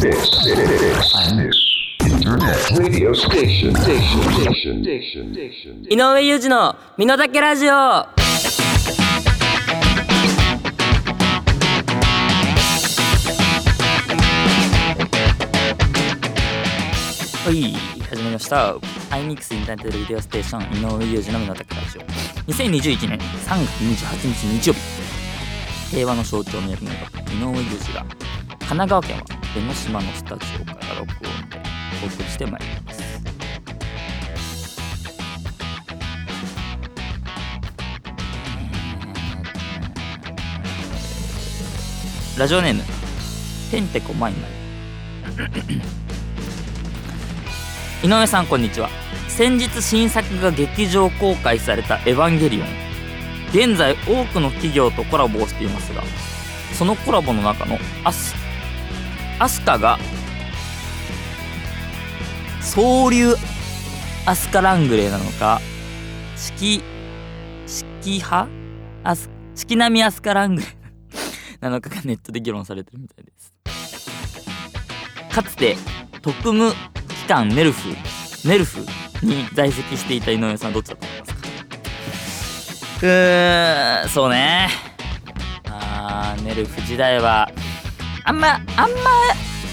Internet radio station. Station. Station. Station. Station. 井上裕二の身の丈ラジオはい始まりました iMix インターネットレディオステーション井上裕二の身の丈ラジオ2021年3月28日日曜日平和の象徴の役目が井上裕二が神奈川県は江ノ島のスタジオから録音でお送りしてまいります。ラジオネームてんてこまいまい。井上さんこんにちは。先日新作が劇場公開された「エヴァンゲリオン」現在多くの企業とコラボをしていますがそのコラボの中のアスアスカが総流アスカラングレーなのか式式派？アス式並みアスカラングレーなのかがネットで議論されてるみたいです。かつて特務機関ネルフネルフに在籍していた井上さんどっちだと思いますか？うーんそうね。あーネルフ時代はあんまあんま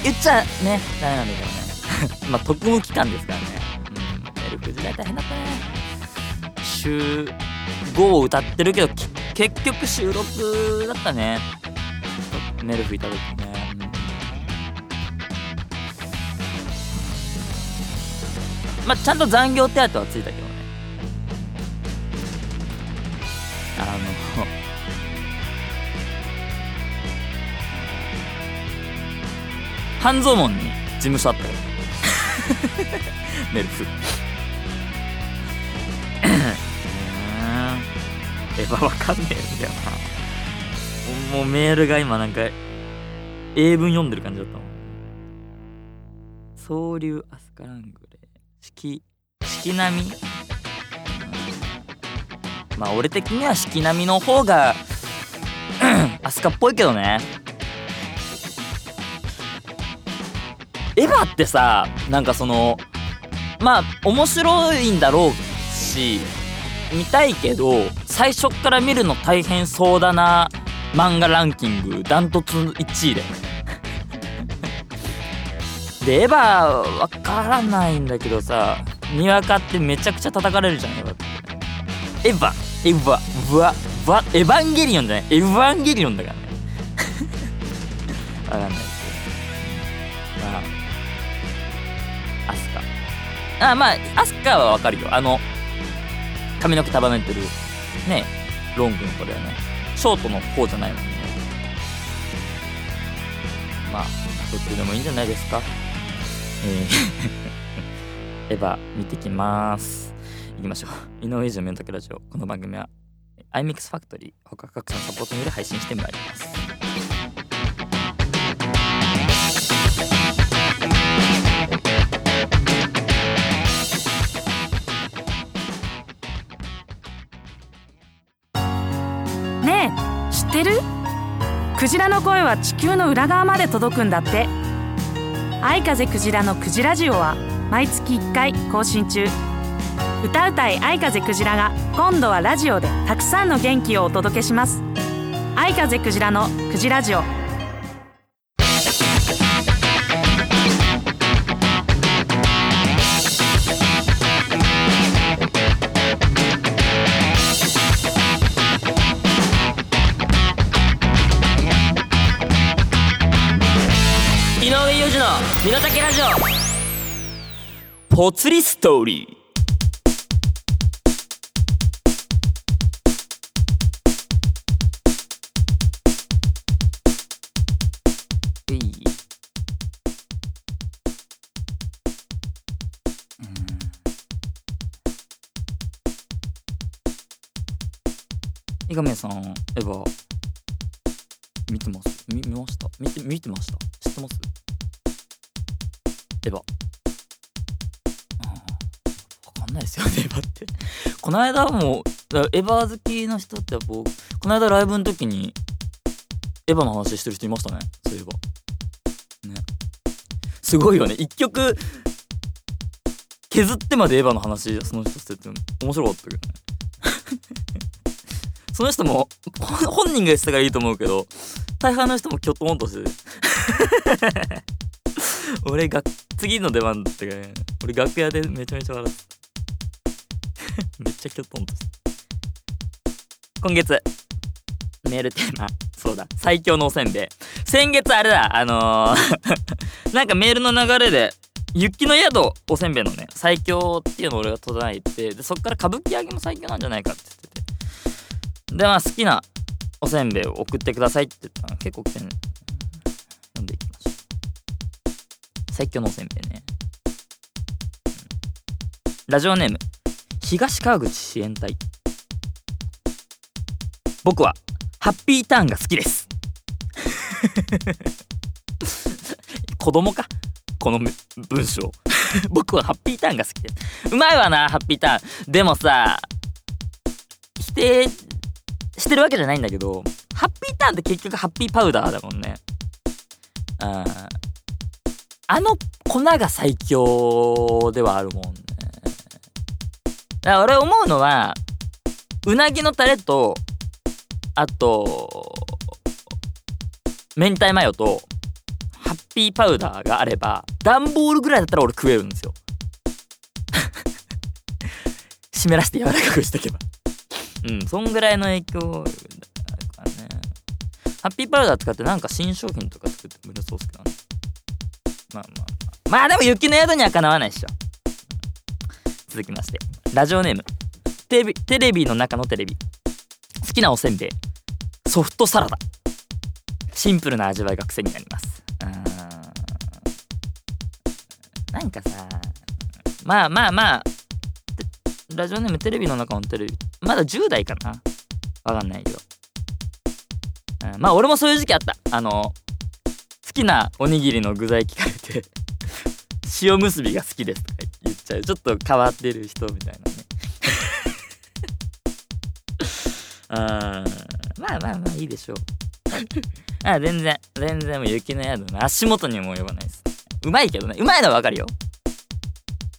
言っちゃねダメなんだけどね。まあ特務機関ですからね。うん。ネルフ時代大変だったね。週5を歌ってるけど結局収録だったね。ネルフいた時ね、まあちゃんと残業手当はついたけどね。あの半蔵門に事務所あったよ。ネルフ。エヴァわかんねえんだよなもうメールが今なんか英文読んでる感じだったもん。総流アスカラングレ。ー式式並み、うんまあ俺的には式並みの方がアスカっぽいけどねエヴァってさなんかそのまあ面白いんだろうし見たいけど最初っから見るの大変そうだな漫画ランキングダントツ1位 ででエヴァわからないんだけどさにわかってめちゃくちゃ叩かれるじゃんエヴァ。ってエヴァエヴァブワブワエヴァンゲリオンじゃないエヴァンゲリオンだからね。わかんない。あまあアスカはわかるよ。あの髪の毛束ねてるねロングの子だよね。ショートの方じゃないもんね。まあどっちでもいいんじゃないですか。えー エヴァ見てきます。いきましょう。井上裕二の時ラジオ。この番組は iMix ファクトリー他各社のサポートにより配信してまいります。ってる？クジラの声は地球の裏側まで届くんだって。愛風クジラのクジラジオは毎月1回更新中。歌うたい愛風クジラが今度はラジオでたくさんの元気をお届けします。愛風クジラのクジラジオ。身の丈ラジオ。ぽつりストーリー。伊賀さんエヴァ見てます？見見ました？見て見てました？知ってます？エヴァあーわかんないですよねエヴァって。この間もエヴァ好きの人ってやっぱこの間ライブの時にエヴァの話してる人いましたねそういえば。ね。すごいよね。一曲削ってまでエヴァの話その人してて面白かったけどね。その人も本人が言ってたからいいと思うけど大半の人もキョトンとしてて。俺が次の出番だったからね俺楽屋でめちゃめちゃ笑ってた。めっちゃキョトンとして今月メールテーマ。そうだ最強のおせんべい。先月あれだあのー なんかメールの流れで雪の宿おせんべいのね最強っていうのを俺が唱えてでそっから歌舞伎揚げも最強なんじゃないかって言ってて。でまあ好きなおせんべいを送ってくださいって言ったら結構来てね。最強のせんべいね、ラジオネーム東川口支援隊。僕はハッピーターンが好きです。子供か？この文章。僕はハッピーターンが好きです。うまいわなハッピーターン。でもさ否定してるわけじゃないんだけどハッピーターンって結局ハッピーパウダーだもんね。ああの粉が最強ではあるもんね。だから俺思うのはうなぎのタレとあと明太マヨとハッピーパウダーがあれば段ボールぐらいだったら俺食えるんですよ。湿らせて柔らかくしとけば。うんそんぐらいの影響力だからね。ハッピーパウダー使ってなんか新商品とか作ってくれそうっすけどまあまあまあ。まあでも雪の宿にはかなわないっしょ。続きまして。ラジオネーム。テレビテレビの中のテレビ。好きなおせんべい。ソフトサラダ。シンプルな味わいが癖になります。うんなんかさまあまあまあ。ラジオネームテレビの中のテレビ。まだ10代かな。わかんないけど、まあ俺もそういう時期あった。あのきなおにぎりの具材聞かれて 塩むすびが好きですとか言っちゃう。ちょっと変わってる人みたいなね。あーまあまあまあいいでしょう。あ全然全然もう雪の宿の足元にも及ばないです。うまいけどねうまいのはわかるよ、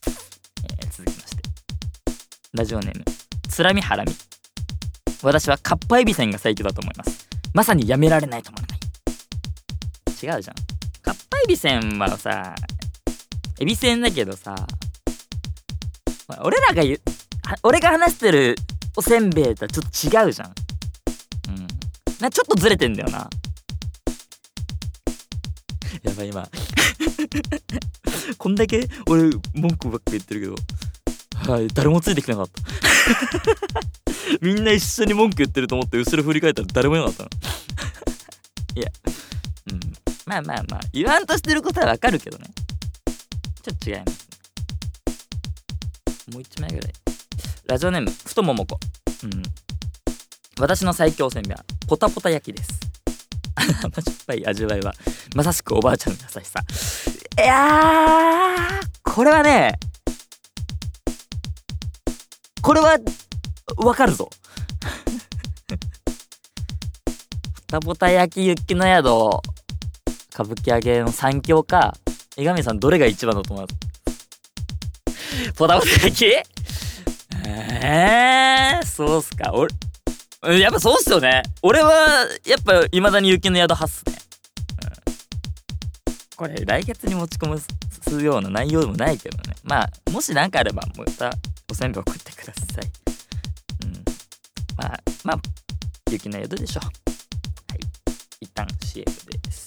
えー続きまして。ラジオネームつらみハラミ私はカッパエビせんが最強だと思います。まさにやめられないと思わない違うじゃん。カッパエビせんはさエビせんだけどさ俺らが言う俺が話してるおせんべいとはちょっと違うじゃん。うん。なちょっとずれてんだよな。やばい今。こんだけ俺文句ばっか言ってるけど。はい誰もついてきてなかった。みんな一緒に文句言ってると思って後ろ振り返ったら誰もいなかったなまあまあまあ言わんとしてることはわかるけどね。ちょっと違いますもう一枚ぐらい。ラジオネーム太ももこ。うん。私の最強せんべいはポタポタ焼きです。甘じょっぱい味わいはまさしくおばあちゃんの優しさ。いやーこれはねこれはわかるぞ。ポタポタ焼き雪の宿歌舞伎揚げの三強か江上さんどれが一番だと思います？ポタポタ焼き？えー、そうっすか。俺うんやっぱそうっすよね。俺はやっぱ未だに雪の宿派っすね、これ来月に持ち込むすような内容でもないけどね。まあもし何かあればまたおせんべい送ってください。うん。まあまあ雪の宿でしょ。はい。一旦 CM です。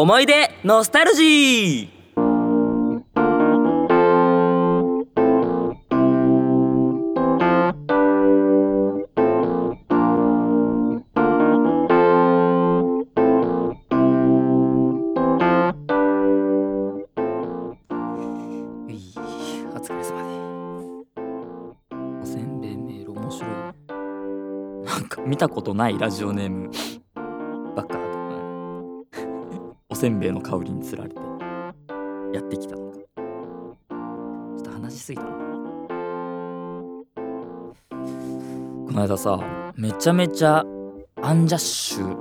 思い出ノスタルジー。いお疲れ様で。おせんべいメール面白い。なんか見たことないラジオネーム。せんべいの香りにつられてやってきたのかちょっと話しすぎたなこの間さめちゃめちゃアンジャッシュ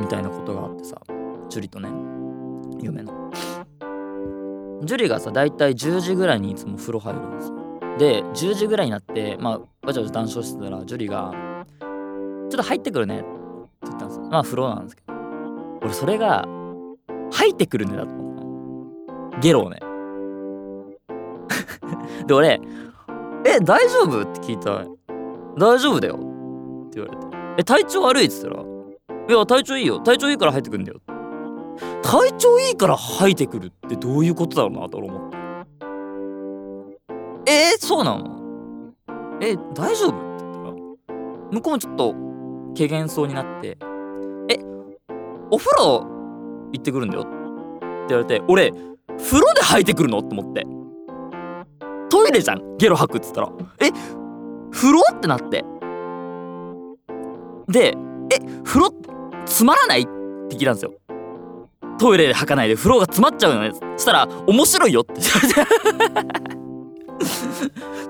みたいなことがあってさジュリとね嫁のジュリがさ大体10時ぐらいにいつも風呂入るんですよで10時ぐらいになってまあわちゃわちゃ談笑してたらジュリが「ちょっと入ってくるね」って言ったんですまあ風呂なんですけど俺それが入ってくるねだと思ったのゲロをね。で俺「え大丈夫?」って聞いた「大丈夫だよ」って言われて「え体調悪い?」っつったら「いや体調いいよ。体調いいから入ってくんだよ」体調いいから吐いてくるってどういうことだろうなと俺思ってえー、そうなのえ大丈夫？って言ったら向こうもちょっと軽減そうになってお風呂行ってくるんだよ。って言われて俺風呂で吐いてくるの？と思って。トイレじゃんゲロ吐くっつったら。え風呂？ってなって。でえ風呂つまらない？って聞いたんですよ。トイレで吐かないで風呂が詰まっちゃうよね。そしたら面白いよって。言われて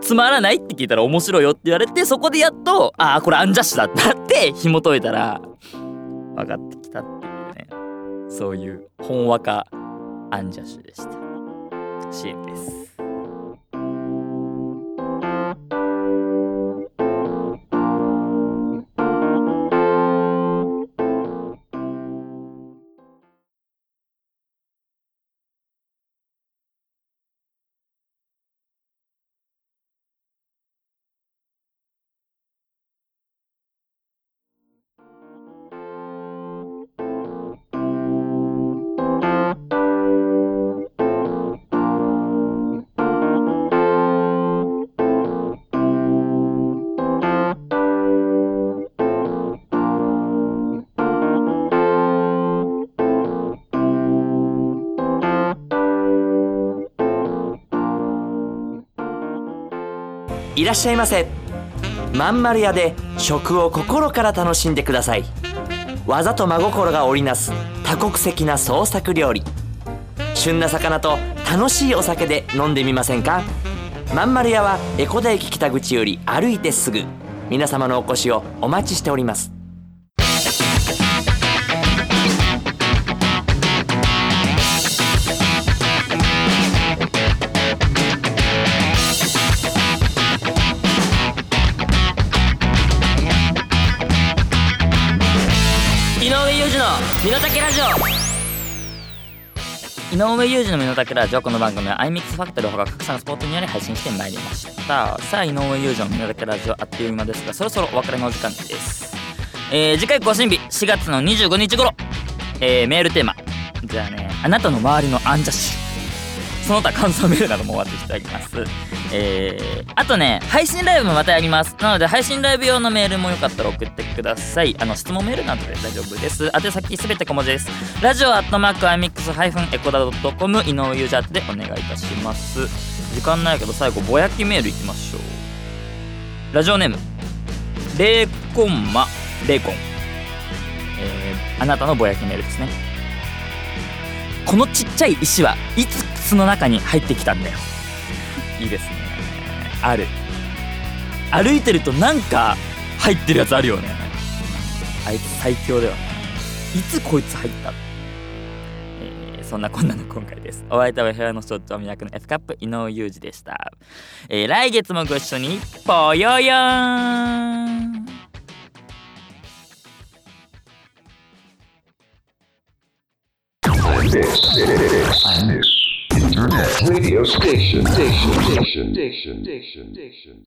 つまらない？って聞いたら面白いよって言われてそこでやっとああこれアンジャッシュだってなって紐解いたら分かってきたって。そういうほんわかアンジャッシュでした。支援です。いらっしゃいませ。まんまる屋で食を心から楽しんでください。技と真心が織りなす多国籍な創作料理。旬な魚と楽しいお酒で飲んでみませんか？まんまる屋は江古田駅北口より歩いてすぐ。皆様のお越しをお待ちしております。井上裕二の身の丈ラジオ。井上裕二の身の丈ラジオ。この番組は iMix ファクトリーほか各社のスポットにより配信してまいりました。さあ井上裕二の身の丈ラジオあっという間ですがそろそろお別れのお時間です。えー、次回更新日4月の25日頃。えー、メールテーマ。じゃあねあなたの周りのアンジャッシュ。その他感想メールなどもお待ちしております。えー、あとね配信ライブもまたやります。なので配信ライブ用のメールもよかったら送ってください。あの質問メールなどで大丈夫です。宛先すべて小文字です。ラジオアットマークアイミックスハイフンエコダドットコム井上ユージャーでお願いいたします。時間ないけど最後ぼやきメールいきましょう。ラジオネームレーコンマレーコン。えー、あなたのぼやきメールですね。このちっちゃい石はいつ靴の中に入ってきたんだよ。いいですね。ある。歩いてるとなんか入ってるやつあるよね。あいつ最強だよね。いつこいつ入ったそんなこんなの今回です。お相手は部屋の象徴役の F カップ井上裕二でした、えー来月もご一緒に。ぽよよーん。This, this, Internet radio station, station, station, station, station, station.